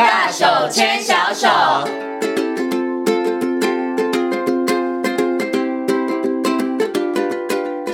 大手牵小手。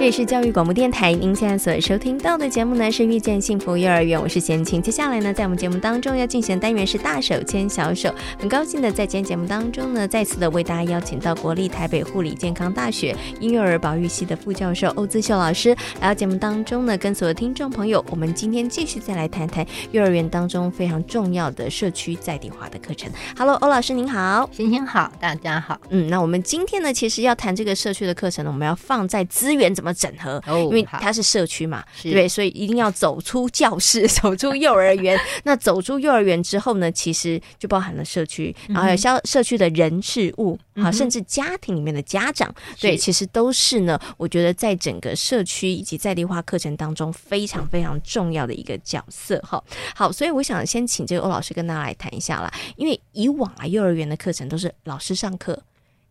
里是教育广播电台，您现在所收听到的节目呢是《遇见幸福幼儿园》，我是贤青。接下来呢，在我们节目当中要进行的单元是“大手牵小手”。很高兴的在今天节目当中呢，再次的为大家邀请到国立台北护理健康大学婴幼儿保育系的副教授欧姿秀老师来到节目当中呢，跟所有听众朋友，我们今天继续再来谈谈幼儿园当中非常重要的社区在地化的课程。Hello，欧老师您好，贤青好，大家好。嗯，那我们今天呢，其实要谈这个社区的课程呢，我们要放在资源怎么整合，因为它是社区嘛，对？所以一定要走出教室，走出幼儿园。那走出幼儿园之后呢，其实就包含了社区，然后还有消社区的人事物，好，甚至家庭里面的家长，对，其实都是呢。我觉得在整个社区以及在地化课程当中，非常非常重要的一个角色。哈，好，所以我想先请这个欧老师跟大家来谈一下啦。因为以往啊，幼儿园的课程都是老师上课，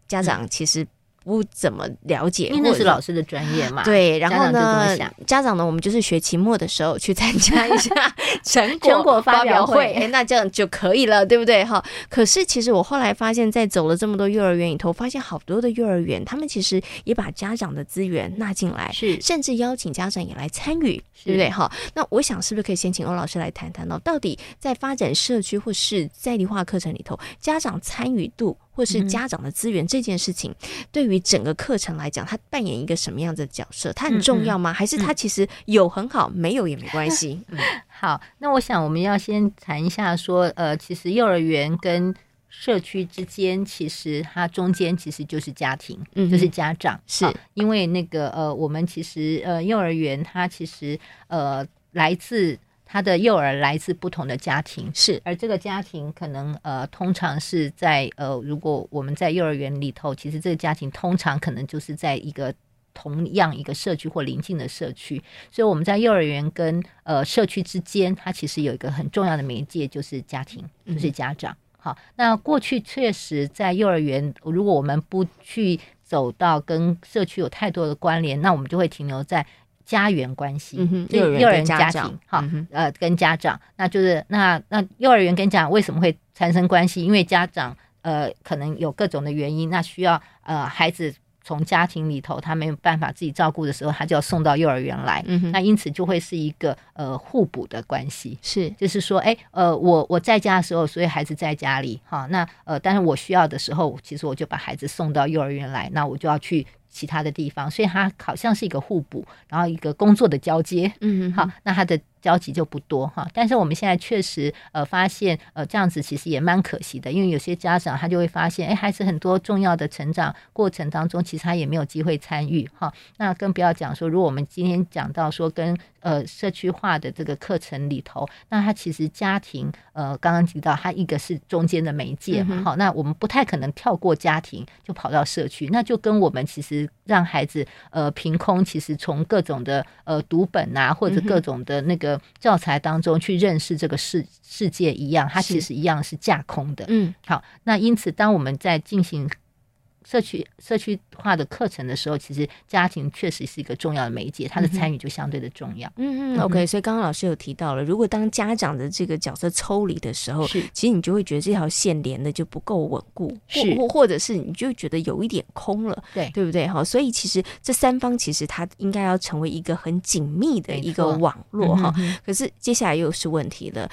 家长其实。不怎么了解，因为那是老师的专业嘛。对，然后呢，家长呢，我们就是学期末的时候去参加一下 成果成果发表会，哎，那这样就可以了，对不对？哈。可是其实我后来发现，在走了这么多幼儿园里头，发现好多的幼儿园，他们其实也把家长的资源纳进来，是，甚至邀请家长也来参与，对不对？哈。那我想是不是可以先请欧老师来谈谈呢？到底在发展社区或是在地化课程里头，家长参与度？或是家长的资源这件事情，对于整个课程来讲，他扮演一个什么样的角色？他很重要吗？还是他其实有很好，没有也没关系？嗯，好，那我想我们要先谈一下，说，呃，其实幼儿园跟社区之间，其实它中间其实就是家庭，嗯，就是家长，是因为那个呃，我们其实呃，幼儿园它其实呃来自。他的幼儿来自不同的家庭，是，而这个家庭可能呃，通常是在呃，如果我们在幼儿园里头，其实这个家庭通常可能就是在一个同样一个社区或邻近的社区，所以我们在幼儿园跟呃社区之间，它其实有一个很重要的媒介，就是家庭，就是家长。嗯、好，那过去确实在幼儿园，如果我们不去走到跟社区有太多的关联，那我们就会停留在。家园关系，幼儿园家庭，好，呃，跟家长，那就是那那幼儿园跟家长为什么会产生关系？因为家长呃可能有各种的原因，那需要呃孩子从家庭里头他没有办法自己照顾的时候，他就要送到幼儿园来，嗯、哼那因此就会是一个呃互补的关系，是，就是说，哎，呃，我我在家的时候，所以孩子在家里，哈，那呃，但是我需要的时候，其实我就把孩子送到幼儿园来，那我就要去。其他的地方，所以它好像是一个互补，然后一个工作的交接。嗯，好，那它的。交集就不多哈，但是我们现在确实呃发现呃这样子其实也蛮可惜的，因为有些家长他就会发现，哎，孩子很多重要的成长过程当中，其实他也没有机会参与哈。那更不要讲说，如果我们今天讲到说跟呃社区化的这个课程里头，那它其实家庭呃刚刚提到，它一个是中间的媒介嘛，好，那我们不太可能跳过家庭就跑到社区，那就跟我们其实让孩子呃凭空其实从各种的呃读本啊或者各种的那个。教材当中去认识这个世世界一样，它其实一样是架空的。嗯，好，那因此当我们在进行社区社区化的课程的时候，其实家庭确实是一个重要的媒介，他的参与就相对的重要。嗯嗯，OK。所以刚刚老师有提到了，如果当家长的这个角色抽离的时候，是其实你就会觉得这条线连的就不够稳固，是或或者是你就觉得有一点空了，对对不对？哈，所以其实这三方其实它应该要成为一个很紧密的一个网络哈。嗯、可是接下来又是问题了。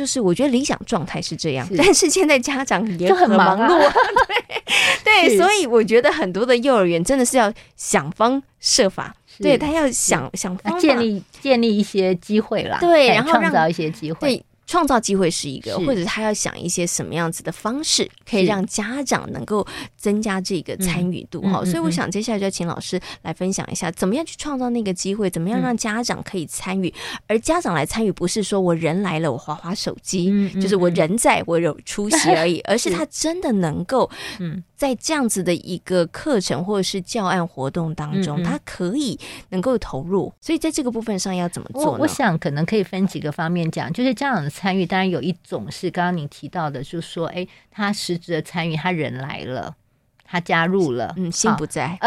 就是我觉得理想状态是这样，是，但是现在家长也很忙碌，啊、对对，所以我觉得很多的幼儿园真的是要想方设法，对他要想想方法建立建立一些机会啦，对，然后创造一些机会。创造机会是一个，或者他要想一些什么样子的方式，可以让家长能够增加这个参与度哈。所以我想接下来就要请老师来分享一下，怎么样去创造那个机会，怎么样让家长可以参与。而家长来参与，不是说我人来了，我划划手机，就是我人在我有出席而已，而是他真的能够嗯。在这样子的一个课程或者是教案活动当中，他可以能够投入，所以在这个部分上要怎么做呢？我，我想可能可以分几个方面讲，就是家长的参与，当然有一种是刚刚你提到的，就是说，哎，他实质的参与，他人来了，他加入了，嗯，心不在。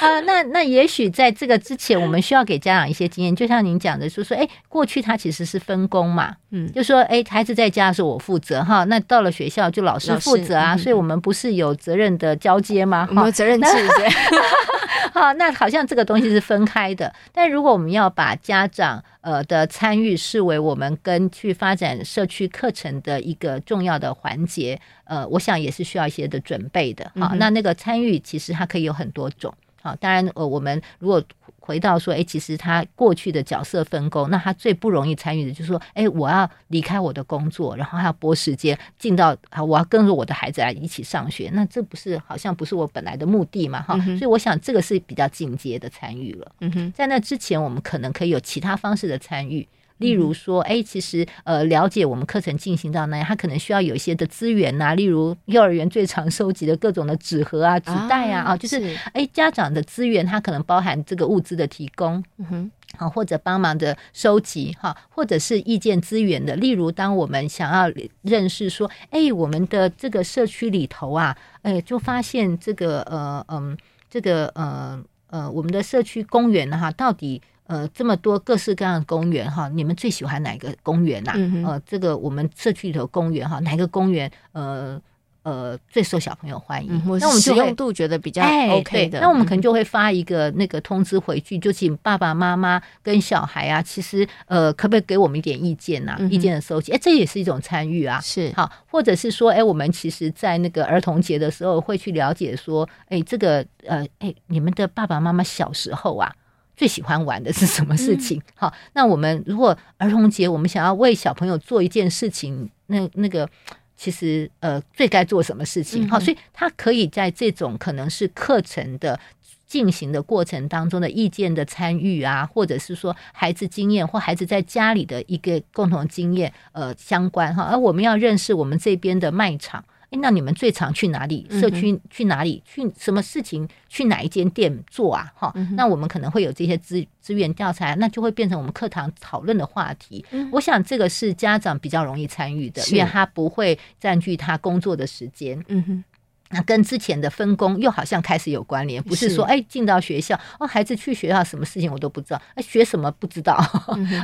呃，那那也许在这个之前，我们需要给家长一些经验，就像您讲的，说说，哎，过去他其实是分工嘛，嗯，就说，哎，孩子在家的时候我负责哈，那到了学校就老师负责啊，所以我们不是有责任的交接吗？有责任制对。好，那好像这个东西是分开的，但如果我们要把家长呃的参与视为我们跟去发展社区课程的一个重要的环节，呃，我想也是需要一些的准备的。好，那那个参与其实它可以有很多种。好，当然呃，我们如果回到说，哎，其实他过去的角色分工，那他最不容易参与的就是说，哎，我要离开我的工作，然后还要拨时间进到啊，我要跟着我的孩子来一起上学，那这不是好像不是我本来的目的嘛？哈、嗯，所以我想这个是比较进阶的参与了。嗯哼，在那之前，我们可能可以有其他方式的参与。例如说，哎，其实呃，了解我们课程进行到那样，他可能需要有一些的资源呐、啊，例如幼儿园最常收集的各种的纸盒啊、纸袋啊，啊，就是哎，家长的资源，它可能包含这个物资的提供，嗯哼，好，或者帮忙的收集哈，或者是意见资源的。例如，当我们想要认识说，哎，我们的这个社区里头啊，哎，就发现这个呃嗯，这个呃呃，我们的社区公园哈，到底。呃，这么多各式各样的公园哈，你们最喜欢哪个公园呐、啊嗯？呃，这个我们社区里头公园哈，哪个公园呃呃最受小朋友欢迎？嗯、那我们使用度觉得比较 OK 的、哎，那我们可能就会发一个那个通知回去，就请爸爸妈妈跟小孩啊，其实呃，可不可以给我们一点意见呐、啊嗯？意见的收集，哎，这也是一种参与啊。是好，或者是说，哎，我们其实，在那个儿童节的时候，会去了解说，哎，这个呃，哎，你们的爸爸妈妈小时候啊。最喜欢玩的是什么事情？好，那我们如果儿童节，我们想要为小朋友做一件事情，那那个其实呃，最该做什么事情？好，所以他可以在这种可能是课程的进行的过程当中的意见的参与啊，或者是说孩子经验或孩子在家里的一个共同经验呃相关哈，而我们要认识我们这边的卖场。哎，那你们最常去哪里？社区去哪里？去什么事情？去哪一间店做啊？哈、嗯，那我们可能会有这些资资源调查，那就会变成我们课堂讨论的话题。嗯、我想这个是家长比较容易参与的，因为他不会占据他工作的时间。嗯哼。那跟之前的分工又好像开始有关联，不是说哎进到学校哦，孩子去学校什么事情我都不知道，哎学什么不知道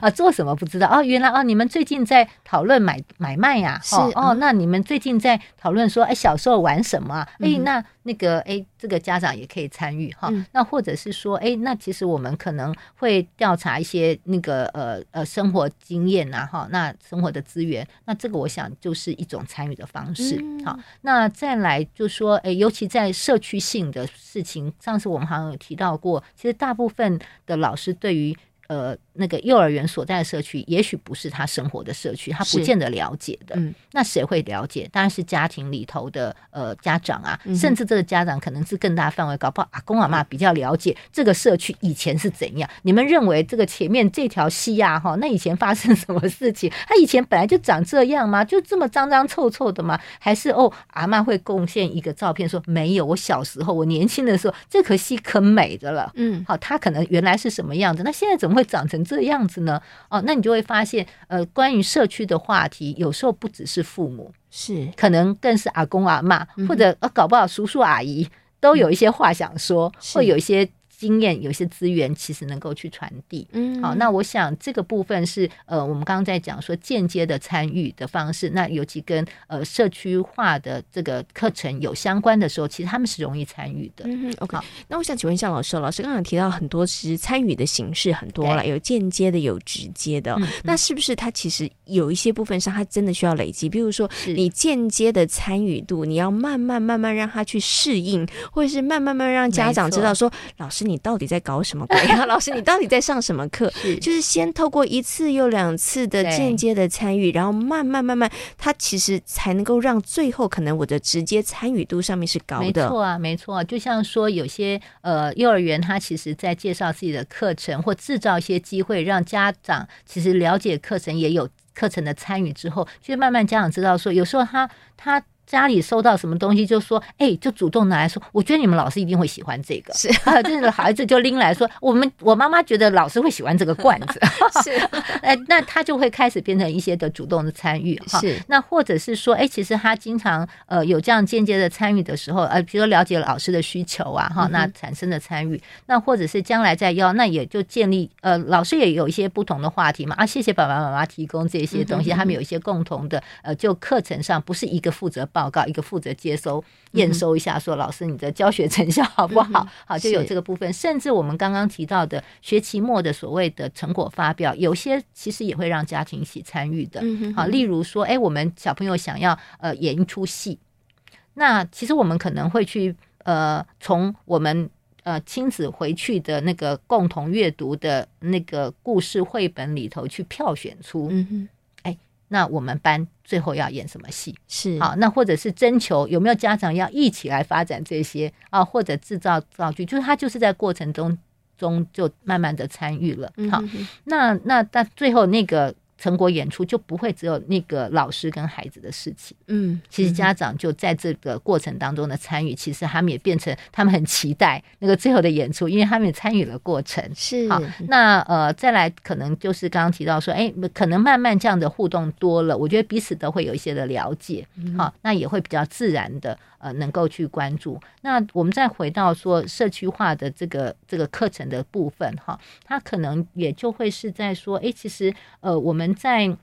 啊，做什么不知道哦，原来哦你们最近在讨论买买卖呀、哦，哦，那你们最近在讨论说哎小时候玩什么、啊？哎那。那个哎，这个家长也可以参与哈、嗯。那或者是说，哎，那其实我们可能会调查一些那个呃呃生活经验呐哈。那生活的资源，那这个我想就是一种参与的方式。好、嗯，那再来就说，哎，尤其在社区性的事情，上次我们好像有提到过，其实大部分的老师对于。呃，那个幼儿园所在的社区，也许不是他生活的社区，他不见得了解的。嗯，那谁会了解？当然是家庭里头的呃家长啊、嗯，甚至这个家长可能是更大范围，搞不好阿公阿妈比较了解这个社区以前是怎样。你们认为这个前面这条溪呀，哈，那以前发生什么事情？他以前本来就长这样吗？就这么脏脏臭臭的吗？还是哦，阿妈会贡献一个照片说没有，我小时候我年轻的时候这颗溪可美的了。嗯，好，他可能原来是什么样子？那现在怎么？会长成这样子呢？哦，那你就会发现，呃，关于社区的话题，有时候不只是父母，是可能更是阿公阿嬷，或者呃，搞不好叔叔阿姨都有一些话想说，会有一些。经验有些资源其实能够去传递，嗯，好，那我想这个部分是呃，我们刚刚在讲说间接的参与的方式，那尤其跟呃社区化的这个课程有相关的时候，其实他们是容易参与的。嗯，OK。那我想请问一下老师，老师刚刚提到很多其实参与的形式很多了，有间接的，有直接的，嗯，那是不是他其实有一些部分上他真的需要累积？比如说你间接的参与度，你要慢慢慢慢让他去适应，或者是慢慢慢慢让家长知道说，老师你。你到底在搞什么鬼啊？老师，你到底在上什么课？是就是先透过一次又两次的间接的参与，然后慢慢慢慢，他其实才能够让最后可能我的直接参与度上面是高的。没错啊，没错啊。就像说有些呃幼儿园，他其实在介绍自己的课程或制造一些机会，让家长其实了解课程，也有课程的参与之后，就慢慢家长知道说，有时候他他。家里收到什么东西，就说，哎、欸，就主动拿来说，我觉得你们老师一定会喜欢这个。是 啊，就是孩子就拎来说，我们我妈妈觉得老师会喜欢这个罐子。是，哎，那他就会开始变成一些的主动的参与哈。是，那或者是说，哎、欸，其实他经常呃有这样间接的参与的时候，呃，比如说了解了老师的需求啊，哈，那产生的参与，那或者是将来再要，那也就建立呃，老师也有一些不同的话题嘛。啊，谢谢爸爸妈妈提供这些东西，他们有一些共同的呃，就课程上不是一个负责报告，一个负责接收验收一下，说老师你的教学成效 好不好？好，就有这个部分。甚至我们刚刚提到的学期末的所谓的成果发表，有些其实也会让家庭一起参与的。好，例如说，哎，我们小朋友想要呃演一出戏，那其实我们可能会去呃从我们呃亲子回去的那个共同阅读的那个故事绘本里头去票选出。那我们班最后要演什么戏？是好，那或者是征求有没有家长要一起来发展这些啊，或者制造造句，就是他就是在过程中中就慢慢的参与了。好，嗯、哼那那那最后那个。成果演出就不会只有那个老师跟孩子的事情，嗯，其实家长就在这个过程当中的参与，其实他们也变成他们很期待那个最后的演出，因为他们也参与了过程。是好，那呃，再来可能就是刚刚提到说，哎，可能慢慢这样的互动多了，我觉得彼此都会有一些的了解，好，那也会比较自然的。呃，能够去关注。那我们再回到说社区化的这个这个课程的部分哈，它可能也就会是在说，诶，其实呃，我们在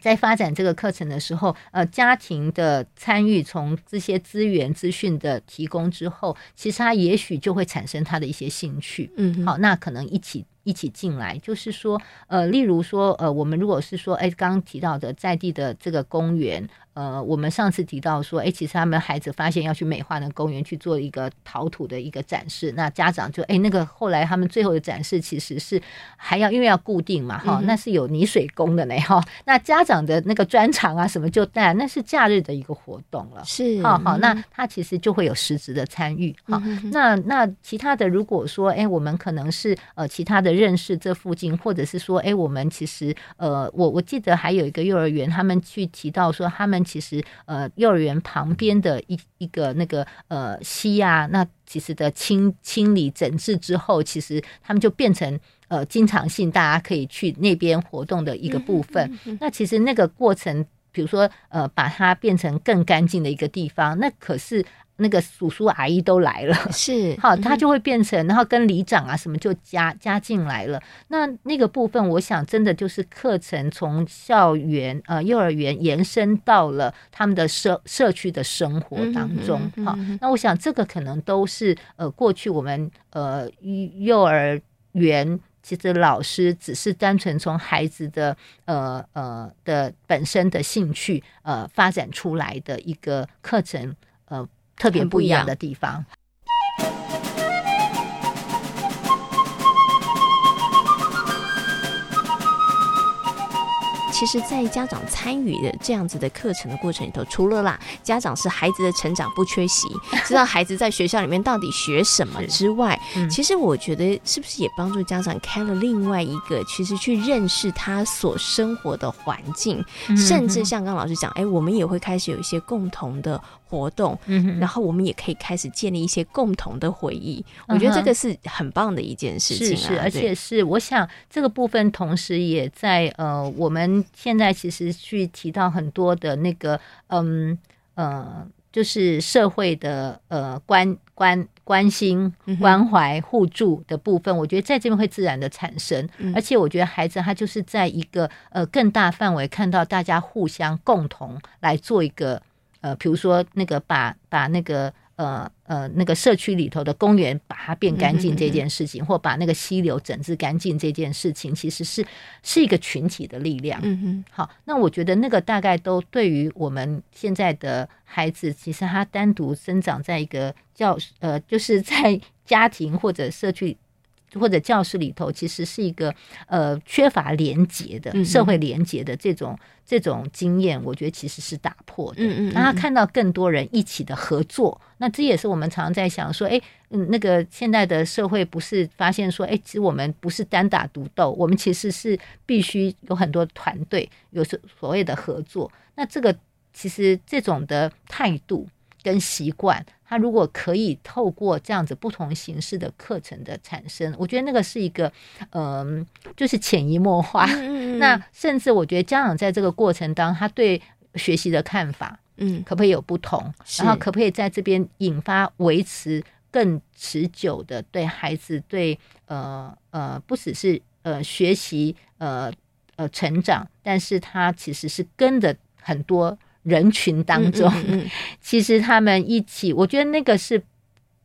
在发展这个课程的时候，呃，家庭的参与，从这些资源资讯的提供之后，其实他也许就会产生他的一些兴趣。嗯，好，那可能一起。一起进来，就是说，呃，例如说，呃，我们如果是说，哎，刚刚提到的在地的这个公园，呃，我们上次提到说，哎，其实他们孩子发现要去美化那公园去做一个陶土的一个展示，那家长就，哎，那个后来他们最后的展示其实是还要因为要固定嘛，哈，那是有泥水工的呢，哈，那家长的那个专长啊什么就带，那是假日的一个活动了，是，好好，那他其实就会有实质的参与，好，那那其他的如果说，哎，我们可能是呃其他的。认识这附近，或者是说，哎，我们其实，呃，我我记得还有一个幼儿园，他们去提到说，他们其实，呃，幼儿园旁边的一一个那个呃溪啊，那其实的清清理整治之后，其实他们就变成呃经常性大家可以去那边活动的一个部分。嗯嗯嗯、那其实那个过程，比如说呃，把它变成更干净的一个地方，那可是。那个叔叔阿姨都来了，是 好，他就会变成，然后跟里长啊什么就加加进来了。那那个部分，我想真的就是课程从校园呃幼儿园延伸到了他们的社社区的生活当中。好，那我想这个可能都是呃过去我们呃幼儿园其实老师只是单纯从孩子的呃呃的本身的兴趣呃发展出来的一个课程呃。特别不一样的地方。其实，在家长参与的这样子的课程的过程里头，除了啦，家长是孩子的成长不缺席，知道孩子在学校里面到底学什么之外，嗯、其实我觉得是不是也帮助家长开了另外一个，其实去认识他所生活的环境，嗯、甚至像刚刚老师讲，哎，我们也会开始有一些共同的活动，嗯，然后我们也可以开始建立一些共同的回忆。我觉得这个是很棒的一件事情啊，是是，而且是我想这个部分同时也在呃我们。现在其实去提到很多的那个，嗯呃，就是社会的呃关关关心、关怀、互助的部分，我觉得在这边会自然的产生。而且我觉得孩子他就是在一个呃更大范围看到大家互相共同来做一个呃，比如说那个把把那个。呃呃，那个社区里头的公园把它变干净这件事情，嗯、或把那个溪流整治干净这件事情，其实是是一个群体的力量。嗯哼，好，那我觉得那个大概都对于我们现在的孩子，其实他单独生长在一个教呃，就是在家庭或者社区。或者教室里头，其实是一个呃缺乏连结的社会连结的这种、这种经验，我觉得其实是打破的。嗯嗯，让他看到更多人一起的合作，那这也是我们常常在想说，哎，嗯，那个现在的社会不是发现说，哎，其实我们不是单打独斗，我们其实是必须有很多团队，有所所谓的合作。那这个其实这种的态度跟习惯，他如果可以透过这样子不同形式的课程的产生，我觉得那个是一个，嗯、呃，就是潜移默化。嗯、那甚至我觉得家长在这个过程当中，他对学习的看法，嗯，可不可以有不同？然后可不可以在这边引发维持更持久的对孩子对呃呃，不只是呃学习呃呃成长，但是他其实是跟着很多。人群当中，嗯嗯嗯，其实他们一起，我觉得那个是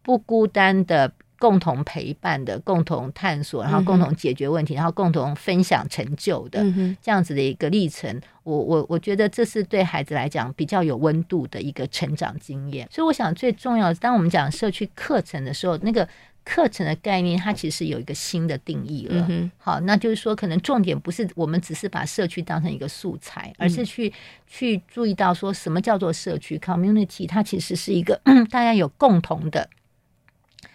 不孤单的，共同陪伴的，共同探索，然后共同解决问题，然后共同分享成就的这样子的一个历程。我我我觉得这是对孩子来讲比较有温度的一个成长经验。所以我想最重要的，当我们讲社区课程的时候，那个。课程的概念，它其实有一个新的定义了。嗯、好，那就是说，可能重点不是我们只是把社区当成一个素材，而是去去注意到说什么叫做社区 （community）。它其实是一个 大家有共同的，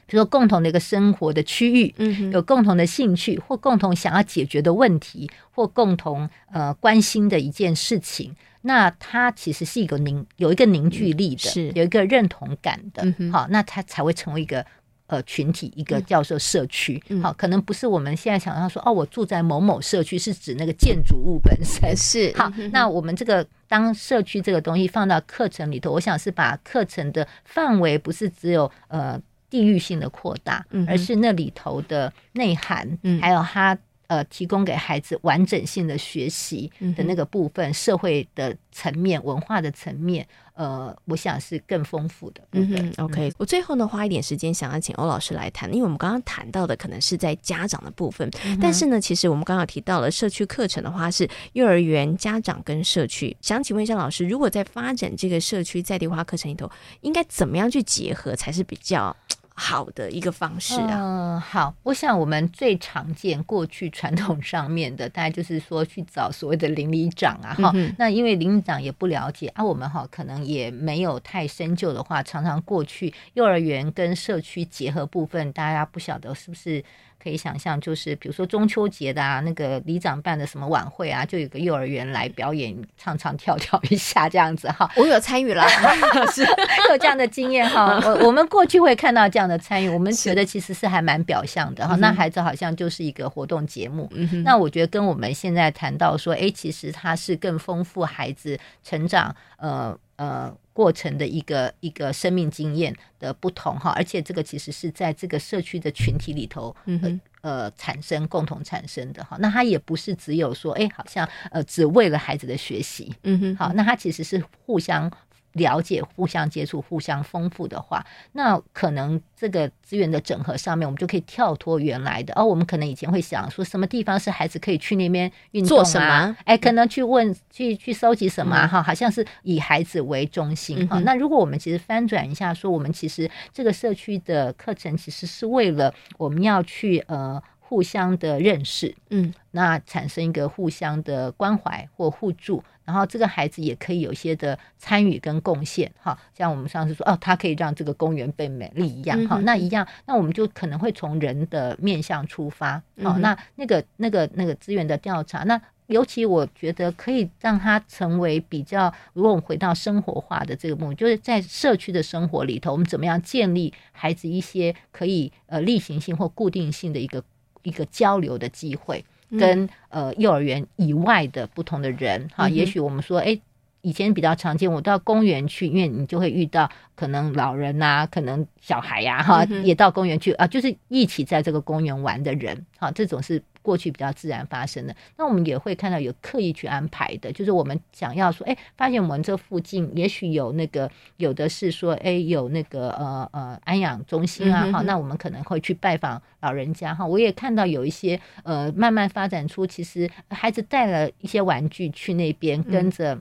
比如说共同的一个生活的区域，嗯，有共同的兴趣或共同想要解决的问题，或共同呃关心的一件事情。那它其实是一个凝有一个凝聚力的，是有一个认同感的。嗯、好，那它才会成为一个。呃，群体一个叫做社区，好、嗯。哦，可能不是我们现在想要说哦，我住在某某社区，是指那个建筑物本身 是。好。那我们这个当社区这个东西放到课程里头，我想是把课程的范围不是只有呃地域性的扩大，而是那里头的内涵，嗯、还有它。呃，提供给孩子完整性的学习的那个部分，嗯、社会的层面、文化的层面，呃，我想是更丰富的。嗯哼，OK，我最后呢，花一点时间想要请欧老师来谈，因为我们刚刚谈到的可能是在家长的部分，嗯、但是呢，其实我们刚刚提到了社区课程的话，是幼儿园家长跟社区。想请问一下老师，如果在发展这个社区在地化课程里头，应该怎么样去结合才是比较？好的一个方式啊，嗯，好，我想我们最常见过去传统上面的，大概就是说去找所谓的邻里长啊，哈、嗯，那因为邻里长也不了解啊，我们哈可能也没有太深究的话，常常过去幼儿园跟社区结合部分，大家不晓得是不是。可以想象，就是比如说中秋节的啊，那个里长办的什么晚会啊，就有个幼儿园来表演，唱唱跳跳一下这样子哈。我有参与了，是 有这样的经验哈。我我们过去会看到这样的参与，我们觉得其实是还蛮表象的哈。那孩子好像就是一个活动节目。嗯、那我觉得跟我们现在谈到说，哎，其实它是更丰富孩子成长，呃呃。过程的一个一个生命经验的不同哈，而且这个其实是在这个社区的群体里头，呃呃产生共同产生的哈，那它也不是只有说，哎，好像呃只为了孩子的学习，嗯哼，好，那它其实是互相。了解、互相接触、互相丰富的话，那可能这个资源的整合上面，我们就可以跳脱原来的。哦，我们可能以前会想说，什么地方是孩子可以去那边运动啊？做什么？哎，可能去问、去去搜集什么哈？好像是以孩子为中心哈。那如果我们其实翻转一下，说我们其实这个社区的课程，其实是为了我们要去呃。互相的认识，嗯，那产生一个互相的关怀或互助，然后这个孩子也可以有一些的参与跟贡献，哈，像我们上次说，哦，他可以让这个公园被美丽一样，哈、嗯，那一样，那我们就可能会从人的面向出发，哦、嗯，那那个那个那个资源的调查，那尤其我觉得可以让他成为比较，如果我们回到生活化的这个目的，就是在社区的生活里头，我们怎么样建立孩子一些可以呃例行性或固定性的一个。一个交流的机会，跟呃幼儿园以外的不同的人哈，也许我们说，哎，以前比较常见，我到公园去，因为你就会遇到可能老人呐，可能小孩呀，哈，也到公园去啊，就是一起在这个公园玩的人，哈，这种是。过去比较自然发生的，那我们也会看到有刻意去安排的，就是我们想要说，哎，发现我们这附近也许有那个，有的是说，哎，有那个呃呃安养中心啊，哈、嗯，那我们可能会去拜访老人家哈。我也看到有一些呃，慢慢发展出，其实孩子带了一些玩具去那边跟着。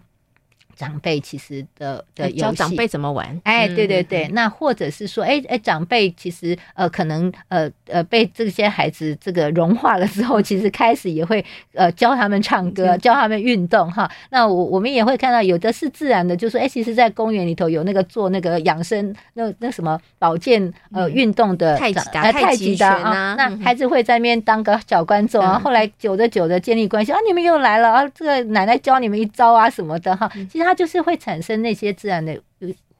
长辈其实的的游戏，教长辈怎么玩？哎，对对对，嗯、那或者是说，哎哎，长辈其实呃，可能呃呃，被这些孩子这个融化了之后，其实开始也会呃教他们唱歌，嗯、教他们运动哈。那我我们也会看到，有的是自然的，就说，哎，其实，在公园里头有那个做那个养生那那什么保健呃运动的太极的太极的啊，那孩子会在那边当个小观众啊。后来久着久着建立关系啊，你们又来了啊，这个奶奶教你们一招啊什么的哈。其实。实它就是会产生那些自然的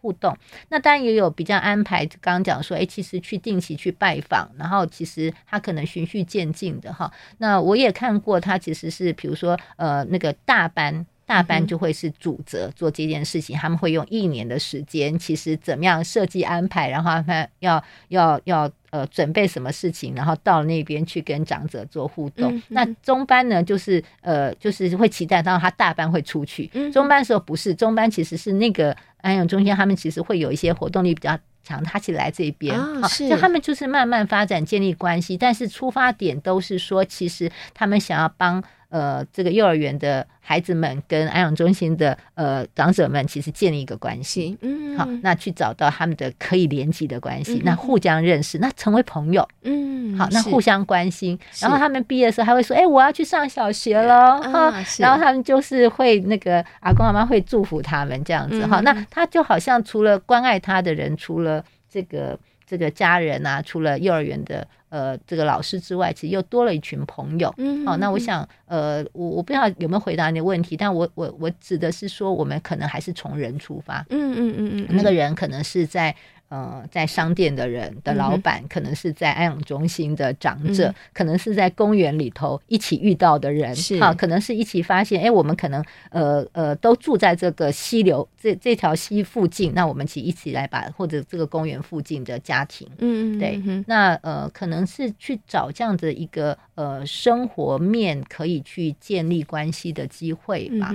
互动。那当然也有比较安排，刚刚讲说，哎，其实去定期去拜访，然后其实他可能循序渐进的哈。那我也看过，他其实是比如说呃那个大班。大班就会是主责做这件事情，他们会用一年的时间，其实怎么样设计安排，然后他们要要要呃准备什么事情，然后到那边去跟长者做互动。那中班呢，就是呃就是会期待到他大班会出去。中班的时候不是，中班其实是那个安养中心，他们其实会有一些活动力比较强，他起来这边，好，就他们就是慢慢发展建立关系，但是出发点都是说，其实他们想要帮。呃，这个幼儿园的孩子们跟安养中心的呃长者们，其实建立一个关系，嗯，好，那去找到他们的可以连接的关系，嗯、那互相认识，那成为朋友，嗯，好，那互相关心，然后他们毕业的时候还会说，哎，我要去上小学了，哈、啊，然后他们就是会那个阿公阿妈会祝福他们这样子，哈、嗯，那他就好像除了关爱他的人，除了这个这个家人啊，除了幼儿园的。呃，这个老师之外，其实又多了一群朋友。嗯，哦，那我想，呃，我我不知道有没有回答你的问题，但我我我指的是说，我们可能还是从人出发。嗯嗯嗯嗯，那个人可能是在。呃，在商店的人的老板，可能是在安养中心的长者，嗯、可能是在公园里头一起遇到的人，是。啊，可能是一起发现，哎，我们可能呃呃都住在这个溪流这这条溪附近，那我们一起一起来把或者这个公园附近的家庭，嗯嗯，对，嗯、那呃可能是去找这样的一个呃生活面可以去建立关系的机会吧，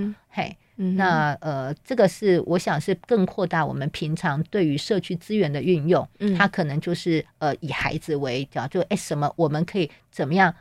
嗯、那呃，这个是我想是更扩大我们平常对于社区资源的运用，嗯，它可能就是呃以孩子为角，就哎什么我们可以怎么样。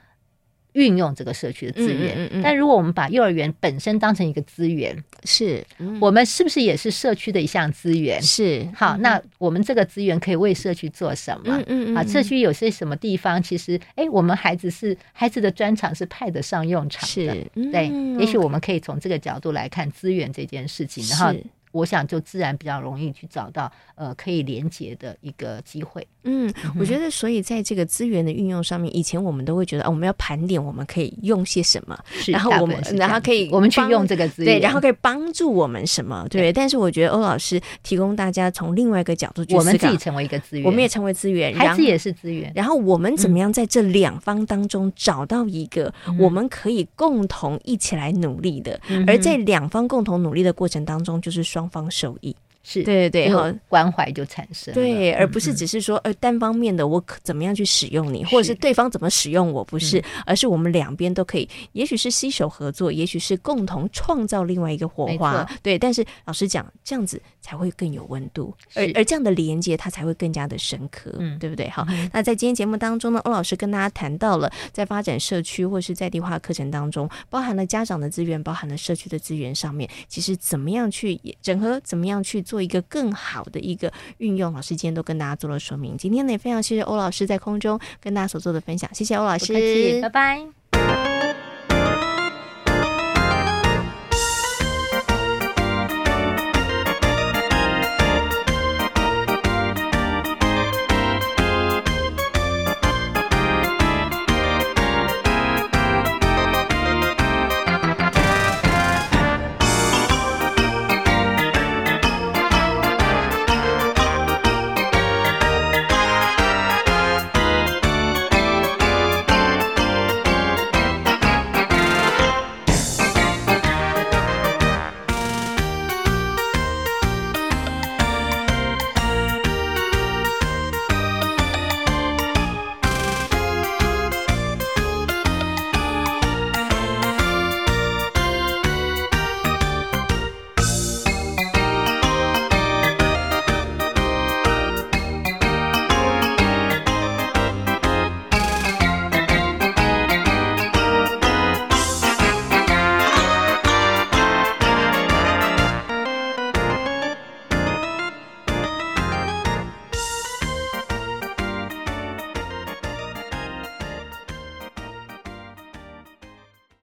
运用这个社区的资源，嗯嗯嗯，但如果我们把幼儿园本身当成一个资源，是，嗯、我们是不是也是社区的一项资源？是，好，嗯、那我们这个资源可以为社区做什么？嗯嗯，嗯啊，社区有些什么地方，其实，哎，我们孩子是孩子的专长是派得上用场的，是，嗯、对，也许我们可以从这个角度来看资源这件事情，然后。我想就自然比较容易去找到呃可以连接的一个机会。嗯，我觉得所以在这个资源的运用上面，以前我们都会觉得啊，我们要盘点我们可以用些什么，然后我们然后可以我们去用这个资源，对，然后可以帮助我们什么，对。但是我觉得欧老师提供大家从另外一个角度去思考，我们自己成为一个资源，我们也成为资源，孩子也是资源。然后我们怎么样在这两方当中找到一个我们可以共同一起来努力的，而在两方共同努力的过程当中，就是双方受益。是对对对，关怀就产生对，而不是只是说呃单方面的我可怎么样去使用你，或者是对方怎么使用我，不是，而是我们两边都可以，也许是携手合作，也许是共同创造另外一个火花，对。但是老实讲，这样子才会更有温度，而而这样的连接它才会更加的深刻，嗯，对不对？好，那在今天节目当中呢，欧老师跟大家谈到了在发展社区或是在地化课程当中，包含了家长的资源，包含了社区的资源上面，其实怎么样去整合，怎么样去做。做一个更好的一个运用，老师今天都跟大家做了说明。今天呢，也非常谢谢欧老师在空中跟大家所做的分享，谢谢欧老师，拜拜。